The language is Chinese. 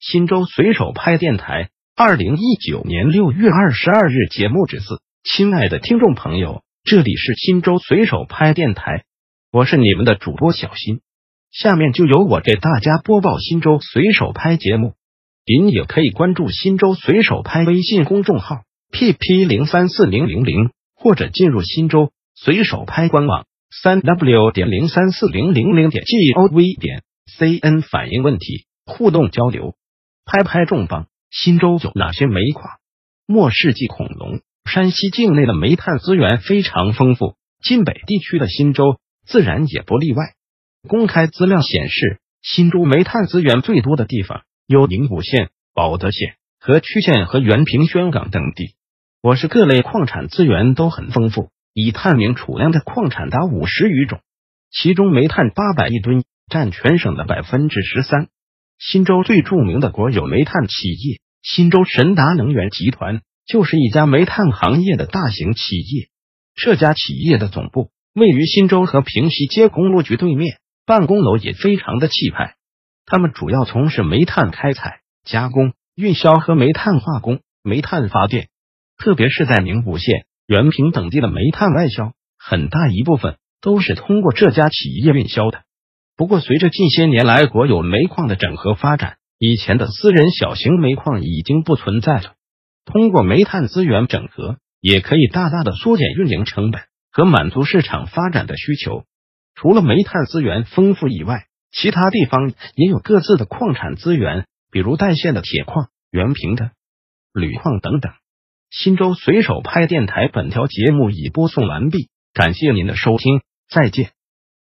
新州随手拍电台，二零一九年六月二十二日节目之四，亲爱的听众朋友，这里是新州随手拍电台，我是你们的主播小新，下面就由我给大家播报新州随手拍节目。您也可以关注新州随手拍微信公众号 pp 零三四零零零，或者进入新州随手拍官网三 w 点零三四零零零点 gov 点 cn 反映问题，互动交流。拍拍重磅，新州有哪些煤矿？末世纪恐龙，山西境内的煤炭资源非常丰富，晋北地区的新州自然也不例外。公开资料显示，新州煤炭资源最多的地方有宁武县、保德县、和曲县和原平宣港等地。我市各类矿产资源都很丰富，以探明储量的矿产达五十余种，其中煤炭八百亿吨，占全省的百分之十三。新州最著名的国有煤炭企业新州神达能源集团，就是一家煤炭行业的大型企业。这家企业的总部位于新州和平西街公路局对面，办公楼也非常的气派。他们主要从事煤炭开采、加工、运销和煤炭化工、煤炭发电，特别是在宁武县、原平等地的煤炭外销，很大一部分都是通过这家企业运销的。不过，随着近些年来国有煤矿的整合发展，以前的私人小型煤矿已经不存在了。通过煤炭资源整合，也可以大大的缩减运营成本和满足市场发展的需求。除了煤炭资源丰富以外，其他地方也有各自的矿产资源，比如代县的铁矿、原平的铝矿等等。新州随手拍电台本条节目已播送完毕，感谢您的收听，再见。